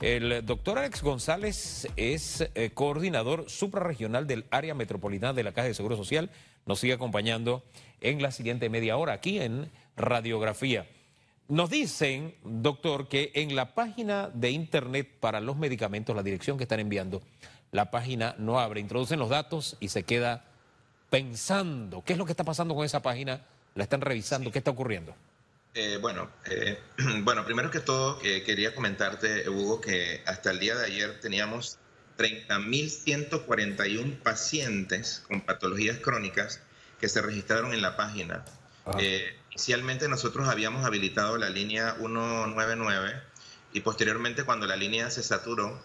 El doctor Alex González es eh, coordinador suprarregional del área metropolitana de la Caja de Seguro Social. Nos sigue acompañando en la siguiente media hora aquí en Radiografía. Nos dicen, doctor, que en la página de internet para los medicamentos, la dirección que están enviando, la página no abre. Introducen los datos y se queda pensando qué es lo que está pasando con esa página. La están revisando, qué está ocurriendo. Eh, bueno, eh, bueno, primero que todo eh, quería comentarte, Hugo, que hasta el día de ayer teníamos 30.141 pacientes con patologías crónicas que se registraron en la página. inicialmente nosotros habíamos habilitado la línea 199 y posteriormente cuando la línea se saturó,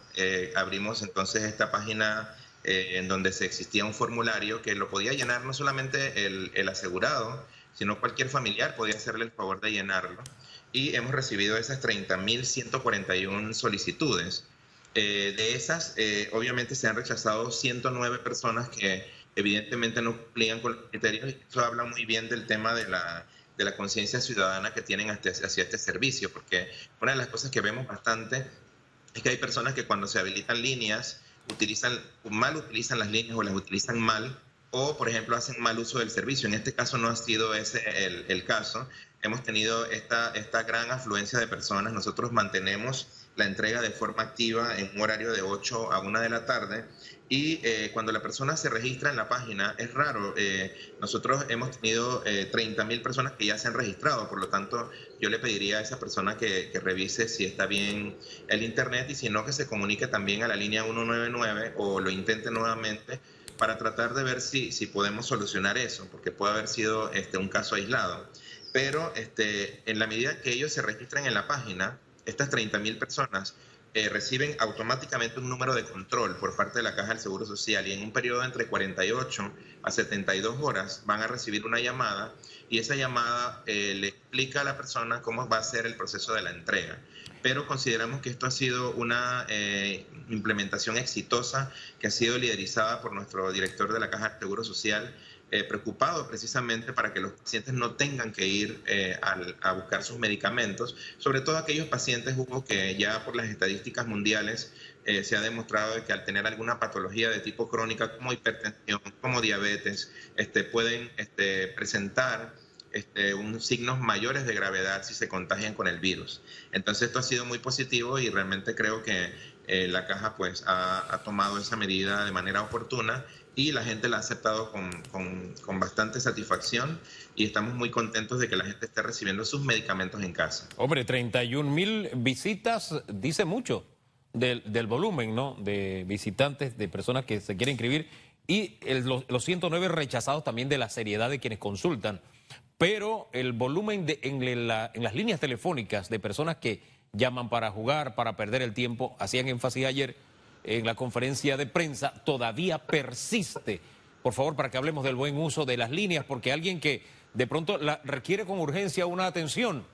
abrimos entonces esta página en donde se existía un formulario que lo podía llenar no solamente el, el asegurado, sino cualquier familiar podía hacerle el favor de llenarlo. Y hemos recibido esas 30.141 solicitudes. Eh, de esas, eh, obviamente se han rechazado 109 personas que evidentemente no cumplían con los criterios eso habla muy bien del tema de la, de la conciencia ciudadana que tienen hacia, hacia este servicio, porque una de las cosas que vemos bastante es que hay personas que cuando se habilitan líneas, utilizan, mal utilizan las líneas o las utilizan mal o, por ejemplo, hacen mal uso del servicio. En este caso no ha sido ese el, caso. Hemos tenido esta, esta gran afluencia de personas. Nosotros mantenemos la entrega de forma activa en un horario de 8 a 1 de la tarde. Y eh, cuando la persona se registra en la página, es raro. Eh, nosotros hemos tenido eh, 30 mil personas que ya se han registrado, por lo tanto, yo le pediría a esa persona que, que, revise si está bien el Internet y si no, que se comunique también a la línea 199 o lo intente nuevamente para tratar de ver si, si podemos solucionar eso, porque puede haber sido este, un caso aislado. Pero este, en la medida que ellos se registran en la página, estas 30.000 personas eh, reciben automáticamente un número de control por parte de la Caja del Seguro Social y en un periodo entre 48 a 72 horas van a recibir una llamada y esa llamada eh, le explica a la persona cómo va a ser el proceso de la entrega pero consideramos que esto ha sido una eh, implementación exitosa que ha sido liderizada por nuestro director de la Caja de Seguro Social, eh, preocupado precisamente para que los pacientes no tengan que ir eh, a buscar sus medicamentos, sobre todo aquellos pacientes, Hugo, que ya por las estadísticas mundiales se ha demostrado que al tener alguna patología de tipo crónica como hipertensión, como diabetes, este, pueden este, presentar este, unos signos mayores de gravedad si se contagian con el virus. Entonces esto ha sido muy positivo y realmente creo que eh, la caja pues ha, tomado esa medida de manera oportuna y la gente la ha aceptado con, con, bastante satisfacción y estamos muy contentos de que la gente esté recibiendo sus medicamentos en casa. Hombre, 31 mil visitas dice mucho del, del, volumen ¿no? de visitantes, de personas que se quieren inscribir y los, los 109 rechazados también de la seriedad de quienes consultan pero el volumen de, en, las líneas telefónicas de personas que llaman para jugar, para perder el tiempo, hacían énfasis ayer en la conferencia de prensa, todavía persiste. Por favor, para que hablemos del buen uso de las líneas, porque alguien que de pronto la, requiere con urgencia una atención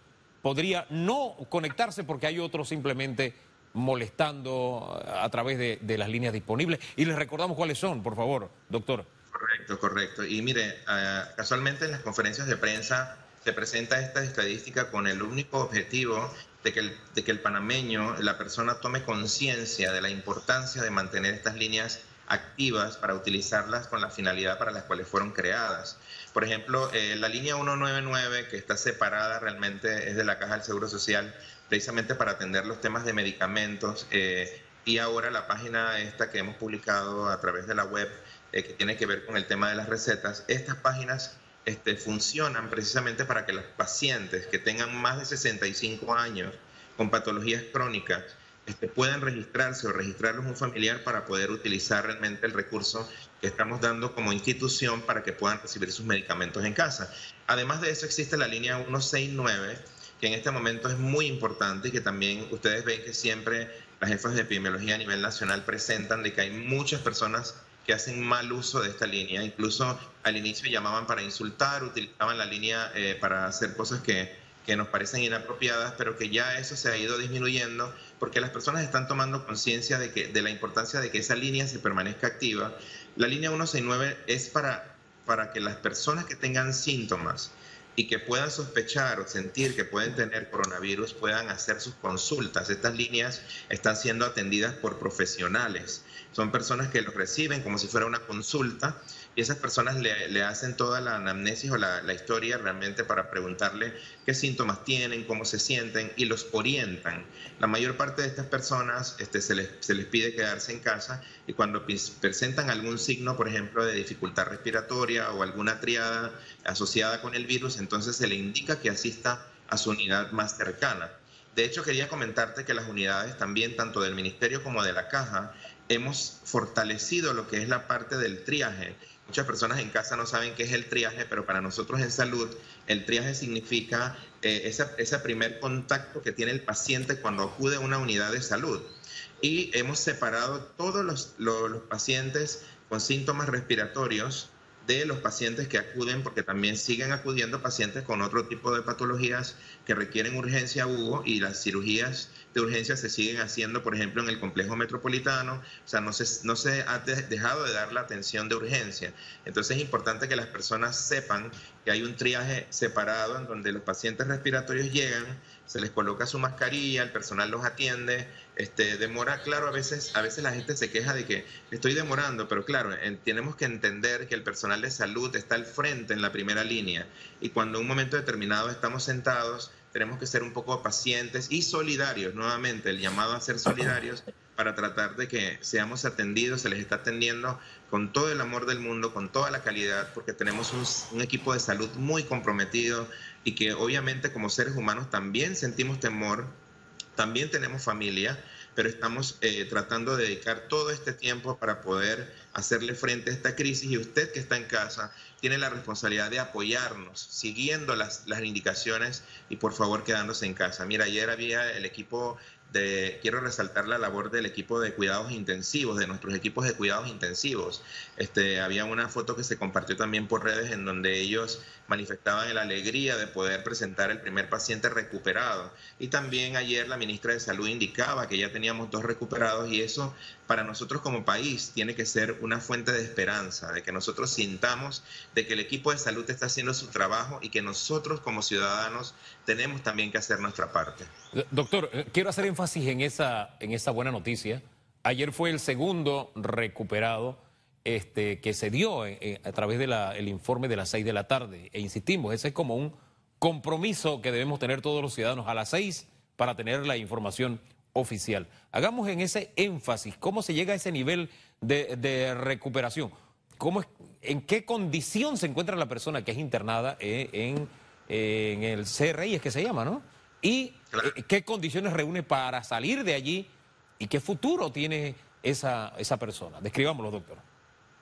podría no conectarse porque hay otros simplemente molestando a través de las líneas disponibles. Y les recordamos cuáles son, por favor, doctor. Correcto, correcto. Y mire, ah, casualmente en las conferencias de prensa se presenta esta estadística con el único objetivo de que el, panameño, la persona tome conciencia de la importancia de mantener estas líneas activas para utilizarlas con la finalidad para las cuales fueron creadas. Por ejemplo, eh, la línea 199, que está separada realmente, es de la Caja del Seguro Social, precisamente para atender los temas de medicamentos. Eh, y ahora la página esta que hemos publicado a través de la web eh, que tiene que ver con el tema de las recetas, estas páginas este, funcionan precisamente para que los pacientes que tengan más de 65 años con patologías crónicas este, puedan registrarse o registrarlos un familiar para poder utilizar realmente el recurso que estamos dando como institución para que puedan recibir sus medicamentos en casa. Además de eso existe la línea 169 que en este momento es muy importante y que también ustedes ven que siempre las jefas de epidemiología a nivel nacional presentan de que hay muchas personas que hacen mal uso de esta línea. Incluso al inicio llamaban para insultar, utilizaban la línea eh, para hacer cosas que, que nos parecen inapropiadas, pero que ya eso se ha ido disminuyendo porque las personas están tomando conciencia de, de la importancia de que esa línea se permanezca activa. La línea 169 es para, para que las personas que tengan síntomas y que puedan sospechar o sentir que pueden tener coronavirus puedan hacer sus consultas. Estas líneas están siendo atendidas por profesionales. Son personas que los reciben como si fuera una consulta y esas personas le, hacen toda la anamnesis o la, historia realmente para preguntarle qué síntomas tienen, cómo se sienten y los orientan. La mayor parte de estas personas este, se, les, se les pide quedarse en casa y cuando presentan algún signo, por ejemplo, de dificultad respiratoria o alguna triada asociada con el virus, entonces se le indica que asista a su unidad más cercana. De hecho, quería comentarte que las unidades también, tanto del Ministerio como de la Caja, hemos fortalecido lo que es la parte del triaje. Muchas personas en casa no saben qué es el triaje, pero para nosotros en salud, el triaje significa eh, ese primer contacto que tiene el paciente cuando acude a una unidad de salud. Y hemos separado todos los, los pacientes con síntomas respiratorios de los pacientes que acuden, porque también siguen acudiendo pacientes con otro tipo de patologías que requieren urgencia, Hugo, y las cirugías de urgencia se siguen haciendo, por ejemplo, en el complejo metropolitano, o sea, no se, no se ha dejado de dar la atención de urgencia. Entonces es importante que las personas sepan que hay un triaje separado en donde los pacientes respiratorios llegan, se les coloca su mascarilla, el personal los atiende, este, demora, claro, a veces, a veces la gente se queja de que estoy demorando, pero claro, tenemos que entender que el personal de salud está al frente en la primera línea. Y cuando en un momento determinado estamos sentados, tenemos que ser un poco pacientes y solidarios, nuevamente, el llamado a ser solidarios para tratar de que seamos atendidos, se les está atendiendo con todo el amor del mundo, con toda la calidad, porque tenemos un, equipo de salud muy comprometido y que obviamente como seres humanos también sentimos temor, también tenemos familia, pero estamos eh, tratando de dedicar todo este tiempo para poder hacerle frente a esta crisis y usted que está en casa tiene la responsabilidad de apoyarnos, siguiendo las, las indicaciones y por favor quedándose en casa. Mira, ayer había el equipo quiero resaltar la labor del equipo de cuidados intensivos, de nuestros equipos de cuidados intensivos. Este, había una foto que se compartió también por redes en donde ellos manifestaban la alegría de poder presentar el primer paciente recuperado. Y también ayer la ministra de Salud indicaba que ya teníamos dos recuperados y eso para nosotros como país tiene que ser una fuente de esperanza, de que nosotros sintamos de que el equipo de salud está haciendo su trabajo y que nosotros como ciudadanos tenemos también que hacer nuestra parte. Doctor, eh, quiero hacer énfasis en esa, en buena noticia. Ayer fue el segundo recuperado este, que se dio eh, eh, a través del informe de las seis de la tarde. E insistimos, ese es como un compromiso que debemos tener todos los ciudadanos a las seis para tener la información oficial. Hagamos en ese énfasis cómo se llega a ese nivel de, recuperación. ¿Cómo ¿En qué condición se encuentra la persona que es internada eh, en, en el CRI, es que se llama, ¿no? Y qué condiciones reúne para salir de allí y qué futuro tiene esa, esa persona. Describámoslo, doctor.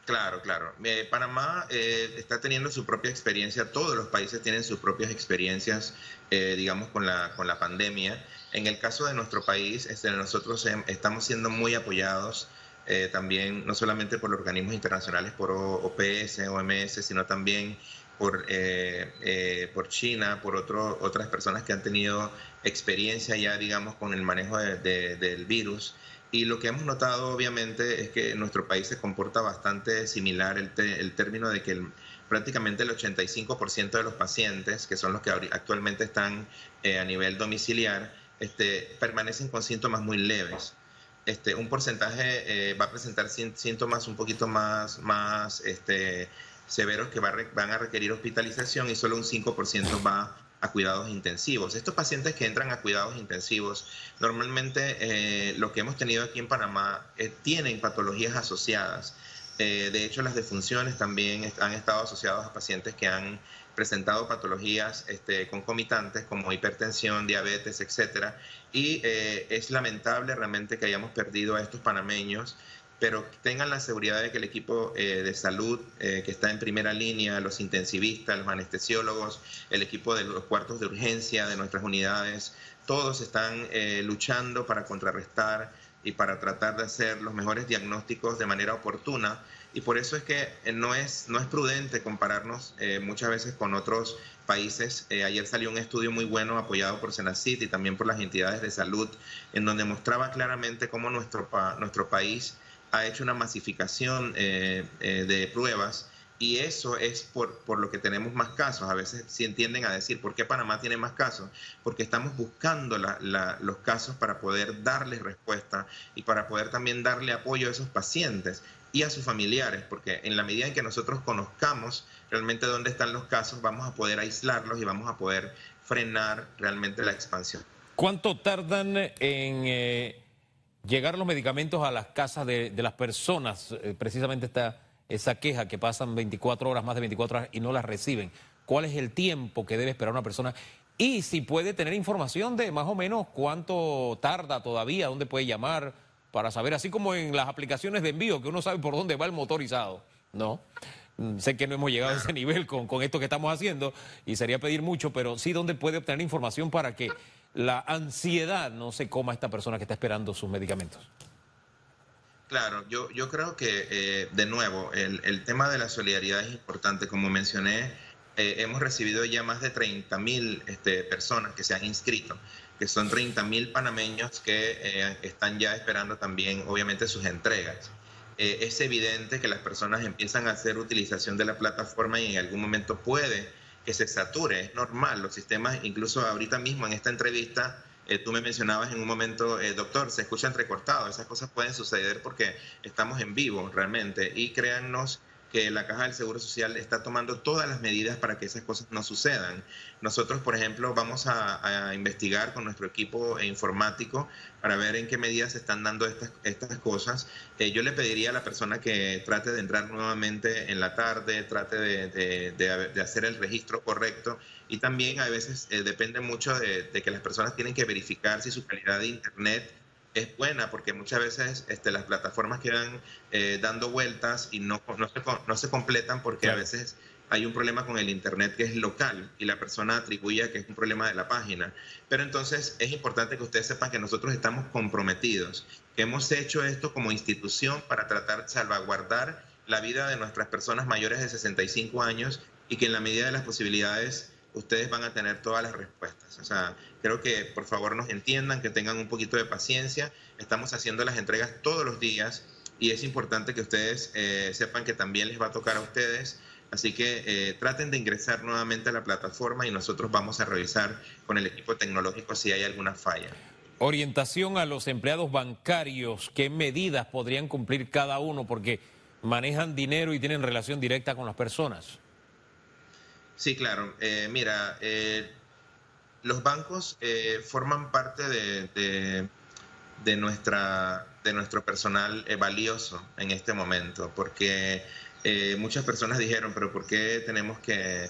Claro, claro. Eh, Panamá eh, está teniendo su propia experiencia, todos los países tienen sus propias experiencias, eh, digamos, con la, con la pandemia. En el caso de nuestro país, este, nosotros estamos siendo muy apoyados también, no solamente por los organismos internacionales, por OPS, OMS, sino también por, por China, por otro, otras personas que han tenido experiencia ya, digamos, con el manejo del virus. Y lo que hemos notado, obviamente, es que nuestro país se comporta bastante similar, el, el término de que prácticamente el 85% de los pacientes, que son los que actualmente están eh, a nivel domiciliar, este, permanecen con síntomas muy leves. Este, un porcentaje eh, va a presentar síntomas un poquito más, más este, severos que van a requerir hospitalización y solo un 5% va a cuidados intensivos. Estos pacientes que entran a cuidados intensivos, normalmente eh, lo que hemos tenido aquí en Panamá eh, tienen patologías asociadas. Eh, de hecho, las defunciones también han estado asociadas a pacientes que han presentado patologías este, concomitantes como hipertensión, diabetes, etcétera. Y es lamentable realmente que hayamos perdido a estos panameños pero tengan la seguridad de que el equipo eh, de salud eh, que está en primera línea, los intensivistas, los anestesiólogos, el equipo de los cuartos de urgencia de nuestras unidades, todos están eh, luchando para contrarrestar y para tratar de hacer los mejores diagnósticos de manera oportuna. Y por eso es que no es, no es prudente compararnos muchas veces con otros países. ayer salió un estudio muy bueno apoyado por Senacit y también por las entidades de salud, en donde mostraba claramente cómo nuestro, nuestro país ha hecho una masificación eh, eh, de pruebas y eso es por, por, lo que tenemos más casos. A veces sí entienden a decir, ¿por qué Panamá tiene más casos? Porque estamos buscando los casos para poder darles respuesta y para poder también darle apoyo a esos pacientes y a sus familiares, porque en la medida en que nosotros conozcamos realmente dónde están los casos, vamos a poder aislarlos y vamos a poder frenar realmente la expansión. ¿Cuánto tardan en eh, llegar los medicamentos a las casas de, las personas? Eh, precisamente está esa queja que pasan 24 horas, más de 24 horas y no las reciben. ¿Cuál es el tiempo que debe esperar una persona? Y si puede tener información de más o menos cuánto tarda todavía, dónde puede llamar para saber, así como en las aplicaciones de envío, que uno sabe por dónde va el motorizado, ¿no? Mm, sé que no hemos llegado a ese nivel con, con esto que estamos haciendo y sería pedir mucho, pero sí dónde puede obtener información para que la ansiedad no se coma a esta persona que está esperando sus medicamentos. Claro, yo, yo creo que, eh, de nuevo, el, el, tema de la solidaridad es importante. Como mencioné, eh, hemos recibido ya más de 30 mil este, personas que se han inscrito, que son 30 mil panameños que eh, están ya esperando también, obviamente, sus entregas. es evidente que las personas empiezan a hacer utilización de la plataforma y en algún momento puede que se sature, es normal. Los sistemas, incluso ahorita mismo en esta entrevista, eh, tú me mencionabas en un momento, eh, doctor, se escucha entrecortado. Esas cosas pueden suceder porque estamos en vivo realmente. Y créannos que la Caja del Seguro Social está tomando todas las medidas para que esas cosas no sucedan. Nosotros, por ejemplo, vamos a, investigar con nuestro equipo informático para ver en qué medidas se están dando estas, estas cosas. Eh, yo le pediría a la persona que trate de entrar nuevamente en la tarde, trate de, de, hacer el registro correcto y también a veces eh, depende mucho de, que las personas tienen que verificar si su calidad de Internet es buena porque muchas veces este, las plataformas quedan eh, dando vueltas y no, no, se, no se completan porque a veces hay un problema con el Internet que es local y la persona atribuye que es un problema de la página. Pero entonces es importante que ustedes sepan que nosotros estamos comprometidos, que hemos hecho esto como institución para tratar de salvaguardar la vida de nuestras personas mayores de 65 años y que en la medida de las posibilidades ustedes van a tener todas las respuestas. O sea, creo que por favor nos entiendan, que tengan un poquito de paciencia. Estamos haciendo las entregas todos los días y es importante que ustedes eh, sepan que también les va a tocar a ustedes. Así que eh, traten de ingresar nuevamente a la plataforma y nosotros vamos a revisar con el equipo tecnológico si hay alguna falla. Orientación a los empleados bancarios, ¿qué medidas podrían cumplir cada uno? Porque manejan dinero y tienen relación directa con las personas. Sí, claro. Eh, mira, eh, los bancos eh, forman parte de, de, nuestra, de nuestro personal valioso en este momento, porque muchas personas dijeron, pero ¿por qué tenemos que,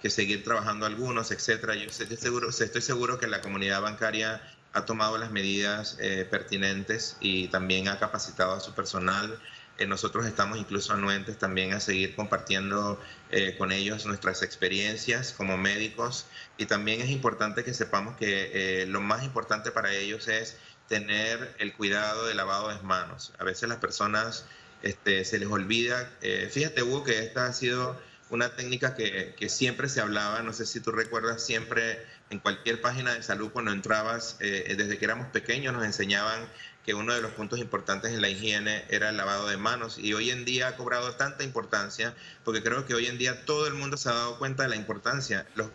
que seguir trabajando algunos, etcétera? Yo estoy seguro, estoy seguro que la comunidad bancaria ha tomado las medidas pertinentes y también ha capacitado a su personal nosotros estamos incluso anuentes también a seguir compartiendo eh, con ellos nuestras experiencias como médicos y también es importante que sepamos que eh, lo más importante para ellos es tener el cuidado de lavado de manos. A veces las personas este, se les olvida, eh, fíjate Hugo que esta ha sido una técnica que, que, siempre se hablaba, no sé si tú recuerdas, siempre en cualquier página de salud cuando entrabas, desde que éramos pequeños nos enseñaban que uno de los puntos importantes en la higiene era el lavado de manos y hoy en día ha cobrado tanta importancia porque creo que hoy en día todo el mundo se ha dado cuenta de la importancia. Los,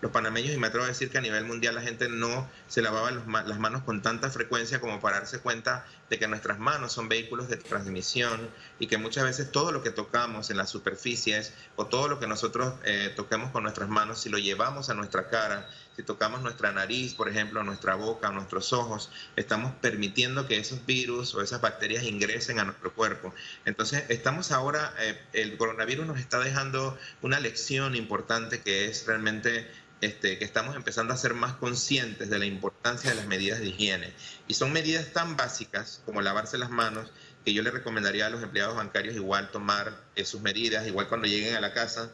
los panameños, y me atrevo a decir que a nivel mundial la gente no se lavaba las manos con tanta frecuencia como para darse cuenta de que nuestras manos son vehículos de transmisión y que muchas veces todo lo que tocamos en las superficies o todo lo que nosotros eh, toquemos con nuestras manos, si lo llevamos a nuestra cara, si tocamos nuestra nariz, por ejemplo, nuestra boca, nuestros ojos, estamos permitiendo que esos virus o esas bacterias ingresen a nuestro cuerpo. Entonces, estamos ahora, eh, el coronavirus nos está dejando una lección importante que es realmente este, que estamos empezando a ser más conscientes de la importancia de las medidas de higiene. Y son medidas tan básicas como lavarse las manos, que yo le recomendaría a los empleados bancarios igual tomar eh, sus medidas, igual cuando lleguen a la casa,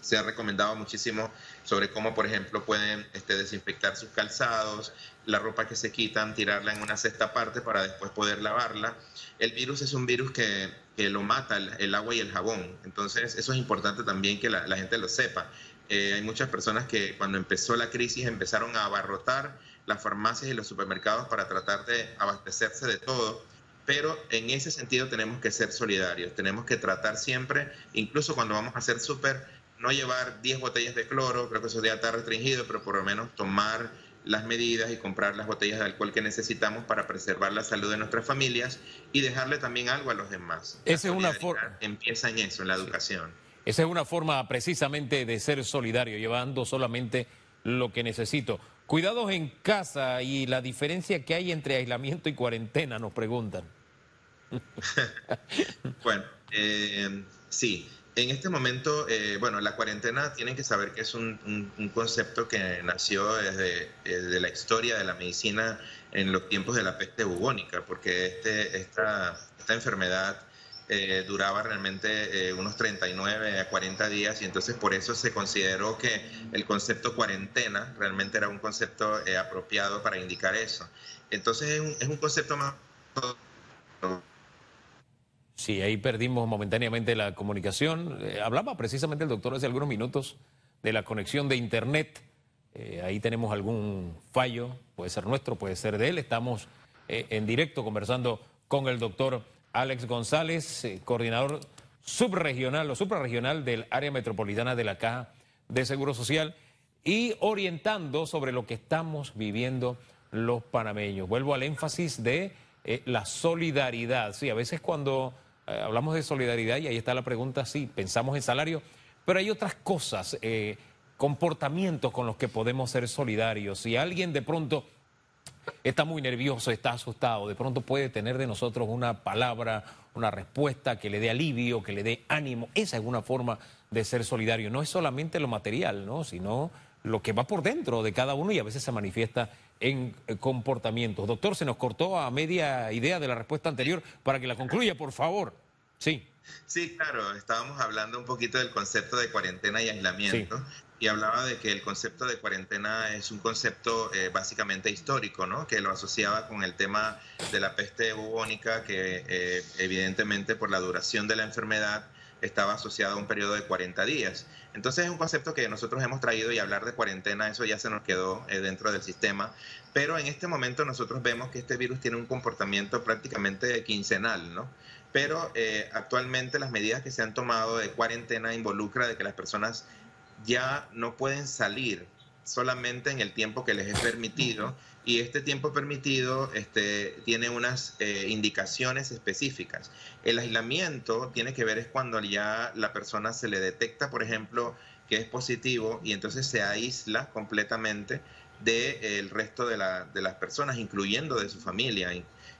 se ha recomendado muchísimo sobre cómo, por ejemplo, pueden este, desinfectar sus calzados, la ropa que se quitan, tirarla en una cesta aparte para después poder lavarla. El virus es un virus que, que lo mata el, agua y el jabón, entonces eso es importante también que la, gente lo sepa. Eh, hay muchas personas que cuando empezó la crisis empezaron a abarrotar las farmacias y los supermercados para tratar de abastecerse de todo pero en ese sentido tenemos que ser solidarios, tenemos que tratar siempre, incluso cuando vamos a hacer súper, no llevar 10 botellas de cloro, creo que eso ya está restringido, pero por lo menos tomar las medidas y comprar las botellas de alcohol que necesitamos para preservar la salud de nuestras familias y dejarle también algo a los demás. Esa es una forma. Empieza en eso, en la educación. Esa es una forma precisamente de ser solidario, llevando solamente lo que necesito. Cuidados en casa y la diferencia que hay entre aislamiento y cuarentena, nos preguntan. bueno, eh, sí. En este momento, eh, bueno, la cuarentena tienen que saber que es un, concepto que nació desde, eh, la historia de la medicina en los tiempos de la peste bubónica, porque este, esta, esta enfermedad eh, duraba realmente unos 39 a 40 días y entonces por eso se consideró que el concepto cuarentena realmente era un concepto apropiado para indicar eso. Entonces es un, es un concepto más Sí, ahí perdimos momentáneamente la comunicación. Eh, hablaba precisamente el doctor hace algunos minutos de la conexión de Internet. Eh, ahí tenemos algún fallo, puede ser nuestro, puede ser de él. Estamos eh, en directo conversando con el doctor Alex González, coordinador subregional o suprarregional del área metropolitana de la Caja de Seguro Social y orientando sobre lo que estamos viviendo los panameños. Vuelvo al énfasis de la solidaridad. Sí, a veces cuando eh, hablamos de solidaridad y ahí está la pregunta, sí, pensamos en salario, pero hay otras cosas, eh, comportamientos con los que podemos ser solidarios. Si alguien de pronto está muy nervioso, está asustado, de pronto puede tener de nosotros una palabra, una respuesta que le dé alivio, que le dé ánimo. Esa es una forma de ser solidario. No es solamente lo material, ¿no? sino lo que va por dentro de cada uno y a veces se manifiesta en eh, comportamientos. Doctor, se nos cortó a media idea de la respuesta anterior para que la concluya, por favor. Sí. Sí, claro, estábamos hablando un poquito del concepto de cuarentena y aislamiento. Y hablaba de que el concepto de cuarentena es un concepto eh, básicamente histórico, ¿no? Que lo asociaba con el tema de la peste bubónica, que eh, evidentemente por la duración de la enfermedad estaba asociado a un periodo de 40 días. Entonces es un concepto que nosotros hemos traído y hablar de cuarentena, eso ya se nos quedó eh, dentro del sistema, pero en este momento nosotros vemos que este virus tiene un comportamiento prácticamente quincenal, ¿no? Pero eh, actualmente las medidas que se han tomado de cuarentena involucra de que las personas ya no pueden salir solamente en el tiempo que les es permitido y este tiempo permitido este, tiene unas eh, indicaciones específicas. El aislamiento tiene que ver es cuando ya la persona se le detecta, por ejemplo, que es positivo y entonces se aísla completamente del resto de, la, de, las personas, incluyendo de su familia.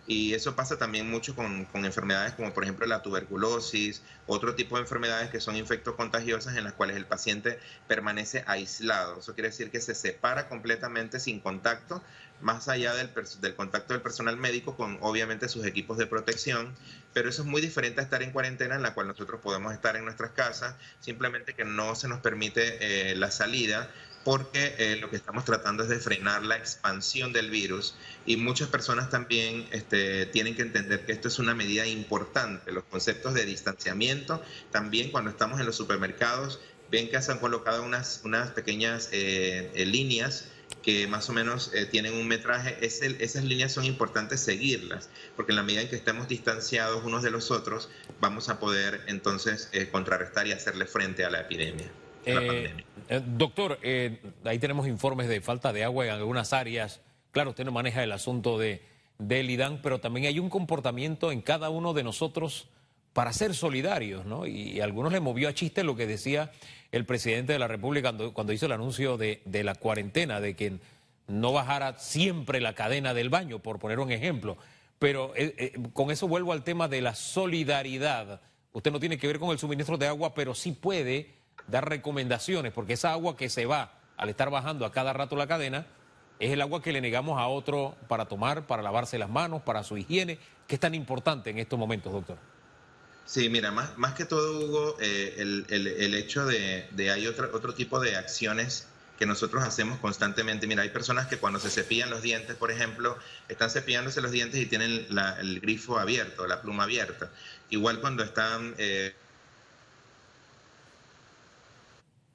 Y eso pasa también mucho con, enfermedades como por ejemplo la tuberculosis, otro tipo de enfermedades que son infectos contagiosas en las cuales el paciente permanece aislado. Eso quiere decir que se separa completamente sin contacto, más allá del, del contacto del personal médico con obviamente sus equipos de protección. Pero eso es muy diferente a estar en cuarentena en la cual nosotros podemos estar en nuestras casas, simplemente que no se nos permite eh, la salida porque eh, lo que estamos tratando es de frenar la expansión del virus y muchas personas también este, tienen que entender que esto es una medida importante. Los conceptos de distanciamiento, también cuando estamos en los supermercados, ven que se han colocado unas, unas pequeñas eh, eh, líneas que más o menos tienen un metraje, esas líneas son importantes seguirlas, porque en la medida en que estemos distanciados unos de los otros, vamos a poder entonces contrarrestar y hacerle frente a la epidemia. Eh, eh, doctor, eh, ahí tenemos informes de falta de agua en algunas áreas. Claro, usted no maneja el asunto de, del IDAN, pero también hay un comportamiento en cada uno de nosotros para ser solidarios, ¿no? Y, a algunos le movió a chiste lo que decía el presidente de la República cuando, hizo el anuncio de, de, la cuarentena, de que no bajara siempre la cadena del baño, por poner un ejemplo. Pero con eso vuelvo al tema de la solidaridad. Usted no tiene que ver con el suministro de agua, pero sí puede dar recomendaciones, porque esa agua que se va al estar bajando a cada rato la cadena, es el agua que le negamos a otro para tomar, para lavarse las manos, para su higiene, que es tan importante en estos momentos, doctor. Sí, mira, más, más que todo, Hugo, eh, el, el, hecho de, de hay otro, otro tipo de acciones que nosotros hacemos constantemente. Mira, hay personas que cuando se cepillan los dientes, por ejemplo, están cepillándose los dientes y tienen el grifo abierto, la pluma abierta. Igual cuando están eh,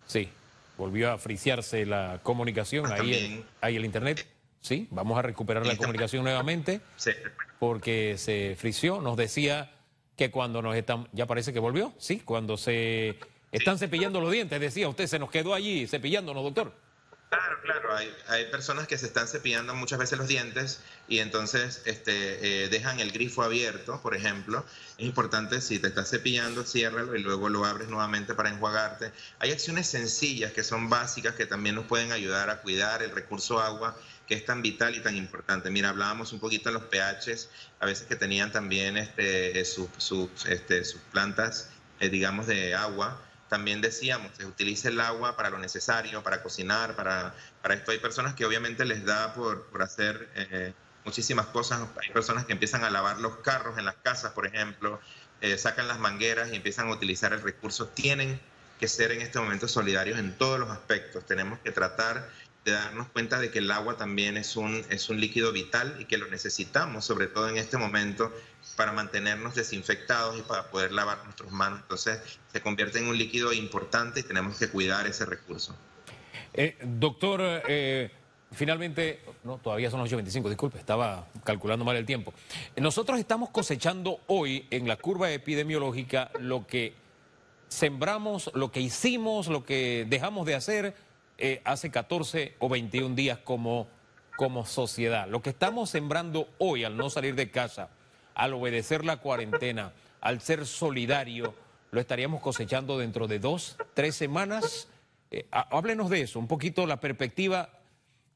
Sí, volvió a friciarse la comunicación, ah, ahí, el, ahí el internet. Sí, vamos a recuperar la comunicación nuevamente. Sí. Porque se frició. Nos decía que cuando nos están. Ya parece que volvió. Sí, cuando se están cepillando los dientes. Decía usted, se nos quedó allí cepillándonos, doctor. Claro, claro. Hay, hay, personas que se están cepillando muchas veces los dientes y entonces este, eh, dejan el grifo abierto, por ejemplo. Es importante, si te estás cepillando, ciérralo y luego lo abres nuevamente para enjuagarte. Hay acciones sencillas que son básicas que también nos pueden ayudar a cuidar el recurso agua que es tan vital y tan importante. Mira, hablábamos un poquito de los pHs, a veces que tenían también este, sus, este, sus plantas, eh, digamos, de agua también decíamos, se utiliza el agua para lo necesario, para cocinar, para, para esto. Hay personas que obviamente les da por, por hacer eh, muchísimas cosas. Hay personas que empiezan a lavar los carros en las casas, por ejemplo, eh, sacan las mangueras y empiezan a utilizar el recurso. Tienen que ser en este momento solidarios en todos los aspectos. Tenemos que tratar de darnos cuenta de que el agua también es un, es un líquido vital y que lo necesitamos, sobre todo en este momento, para mantenernos desinfectados y para poder lavar nuestras manos. Entonces se convierte en un líquido importante y tenemos que cuidar ese recurso. Eh, doctor, eh, finalmente, no, todavía son las 8.25, disculpe, estaba calculando mal el tiempo. Nosotros estamos cosechando hoy en la curva epidemiológica lo que sembramos, lo que hicimos, lo que dejamos de hacer eh, hace 14 o 21 días como, como sociedad. Lo que estamos sembrando hoy al no salir de casa, al obedecer la cuarentena, al ser solidario, lo estaríamos cosechando dentro de dos, tres semanas. Eh, háblenos de eso, un poquito la perspectiva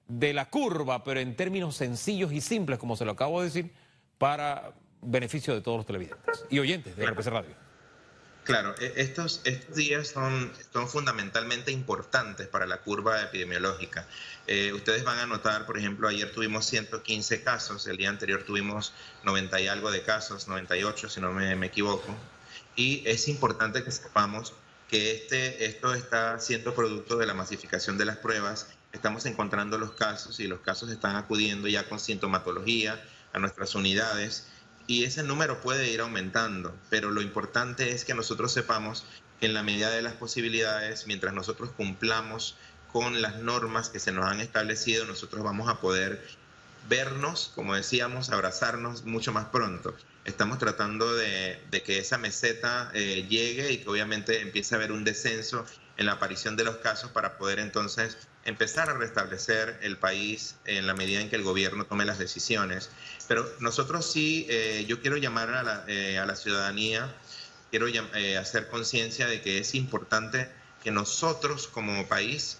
de la curva, pero en términos sencillos y simples, como se lo acabo de decir, para beneficio de todos los televidentes y oyentes de RPC Radio. Claro, e, estos, estos días son, son fundamentalmente importantes para la curva epidemiológica. Eh, ustedes van a notar, por ejemplo, ayer tuvimos 115 casos, el día anterior tuvimos 90 y algo de casos, 98 si no me, me equivoco. Y es importante que sepamos que este, esto está siendo producto de la masificación de las pruebas. Estamos encontrando los casos y los casos están acudiendo ya con sintomatología a nuestras unidades y ese número puede ir aumentando, pero lo importante es que nosotros sepamos que en la medida de las posibilidades, mientras nosotros cumplamos con las normas que se nos han establecido, nosotros vamos a poder vernos, como decíamos, abrazarnos mucho más pronto. Estamos tratando de, que esa meseta eh, llegue y que obviamente empiece a haber un descenso en la aparición de los casos para poder entonces empezar a restablecer el país en la medida en que el gobierno tome las decisiones. Pero nosotros sí, eh, yo quiero llamar a la, eh, a la ciudadanía, quiero eh, hacer conciencia de que es importante que nosotros como país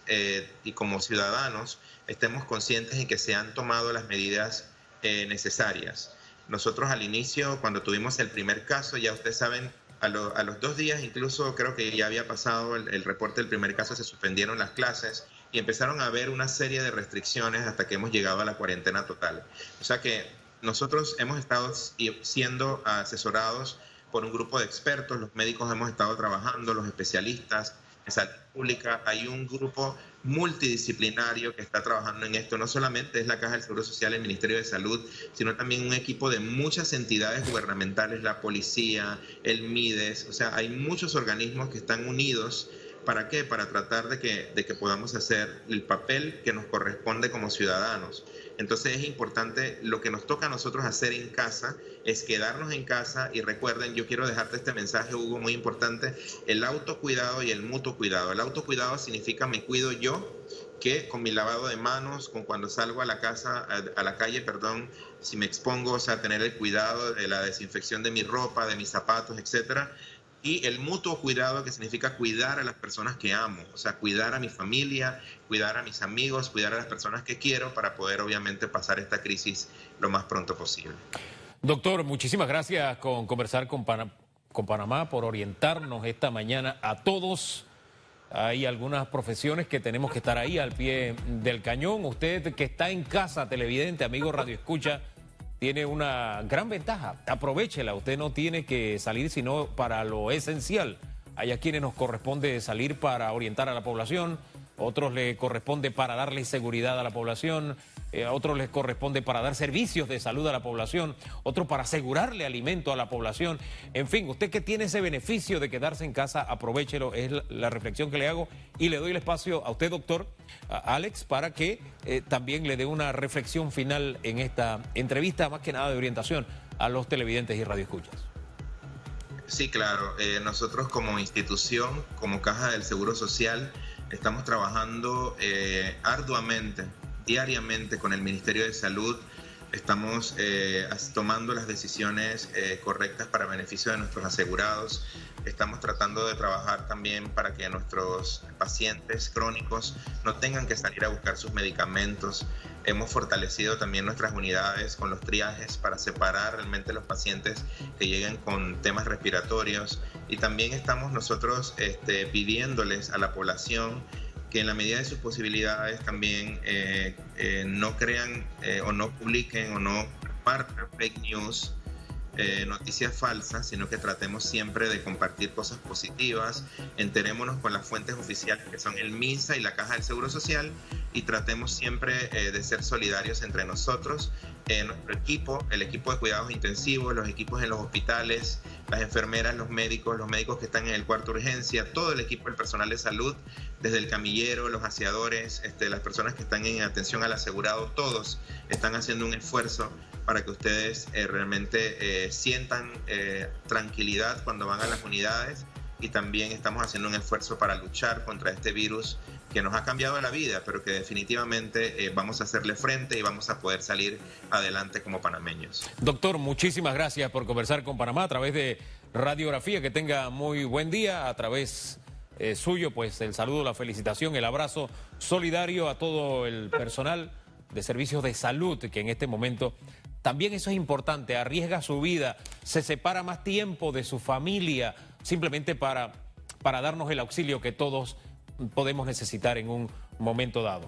y como ciudadanos estemos conscientes en que se han tomado las medidas necesarias. Nosotros al inicio, cuando tuvimos el primer caso, ya ustedes saben, a, los dos días, incluso creo que ya había pasado el, el reporte del primer caso, se suspendieron las clases y empezaron a haber una serie de restricciones hasta que hemos llegado a la cuarentena total. O sea que nosotros hemos estado siendo asesorados por un grupo de expertos, los médicos hemos estado trabajando, los especialistas en salud pública, hay un grupo multidisciplinario que está trabajando en esto, no solamente es la Caja del Seguro Social, el Ministerio de Salud, sino también un equipo de muchas entidades gubernamentales, la policía, el MIDES, o sea, hay muchos organismos que están unidos ¿Para qué? Para tratar de que, de que podamos hacer el papel que nos corresponde como ciudadanos. Entonces es importante, lo que nos toca a nosotros hacer en casa es quedarnos en casa y recuerden, yo quiero dejarte este mensaje, Hugo, muy importante, el autocuidado y el mutuo cuidado. El autocuidado significa me cuido yo, que con mi lavado de manos, con cuando salgo a la casa, a, la calle, perdón, si me expongo, o sea, tener el cuidado de la desinfección de mi ropa, de mis zapatos, etcétera, y el mutuo cuidado que significa cuidar a las personas que amo, o sea, cuidar a mi familia, cuidar a mis amigos, cuidar a las personas que quiero para poder obviamente pasar esta crisis lo más pronto posible. Doctor, muchísimas gracias con conversar con, con Panamá por orientarnos esta mañana a todos. Hay algunas profesiones que tenemos que estar ahí al pie del cañón. Usted que está en casa, televidente, amigo Radio Escucha, tiene una gran ventaja. Aprovechela, usted no tiene que salir sino para lo esencial. Hay a quienes nos corresponde salir para orientar a la población, otros le corresponde para darle seguridad a la población, eh, a otros les corresponde para dar servicios de salud a la población, otro para asegurarle alimento a la población. En fin, usted que tiene ese beneficio de quedarse en casa, aprovechelo, es la, reflexión que le hago y le doy el espacio a usted, doctor Alex, para que eh, también le dé una reflexión final en esta entrevista, más que nada de orientación a los televidentes y radioescuchas. Sí, claro. Eh, nosotros como institución, como Caja del Seguro Social, estamos trabajando arduamente diariamente con el Ministerio de Salud. Estamos eh, tomando las decisiones eh, correctas para beneficio de nuestros asegurados. Estamos tratando de trabajar también para que nuestros pacientes crónicos no tengan que salir a buscar sus medicamentos. Hemos fortalecido también nuestras unidades con los triajes para separar realmente los pacientes que lleguen con temas respiratorios. Y también estamos nosotros este, pidiéndoles a la población que en la medida de sus posibilidades también eh, eh, no crean eh, o no publiquen o no compartan fake news, noticias falsas, sino que tratemos siempre de compartir cosas positivas, enterémonos con las fuentes oficiales que son el MISA y la Caja del Seguro Social y tratemos siempre de ser solidarios entre nosotros, nuestro equipo, el equipo de cuidados intensivos, los equipos en los hospitales, las enfermeras, los médicos, los médicos que están en el cuarto de urgencia, todo el equipo, el personal de salud, desde el camillero, los aseadores, este, las personas que están en atención al asegurado, todos están haciendo un esfuerzo para que ustedes eh, realmente eh, sientan eh, tranquilidad cuando van a las unidades y también estamos haciendo un esfuerzo para luchar contra este virus que nos ha cambiado la vida, pero que definitivamente vamos a hacerle frente y vamos a poder salir adelante como panameños. Doctor, muchísimas gracias por conversar con Panamá a través de radiografía. Que tenga muy buen día a través eh, suyo, pues el saludo, la felicitación, el abrazo solidario a todo el personal de servicios de salud que en este momento también eso es importante, arriesga su vida, se separa más tiempo de su familia simplemente para, para darnos el auxilio que todos podemos necesitar en un momento dado.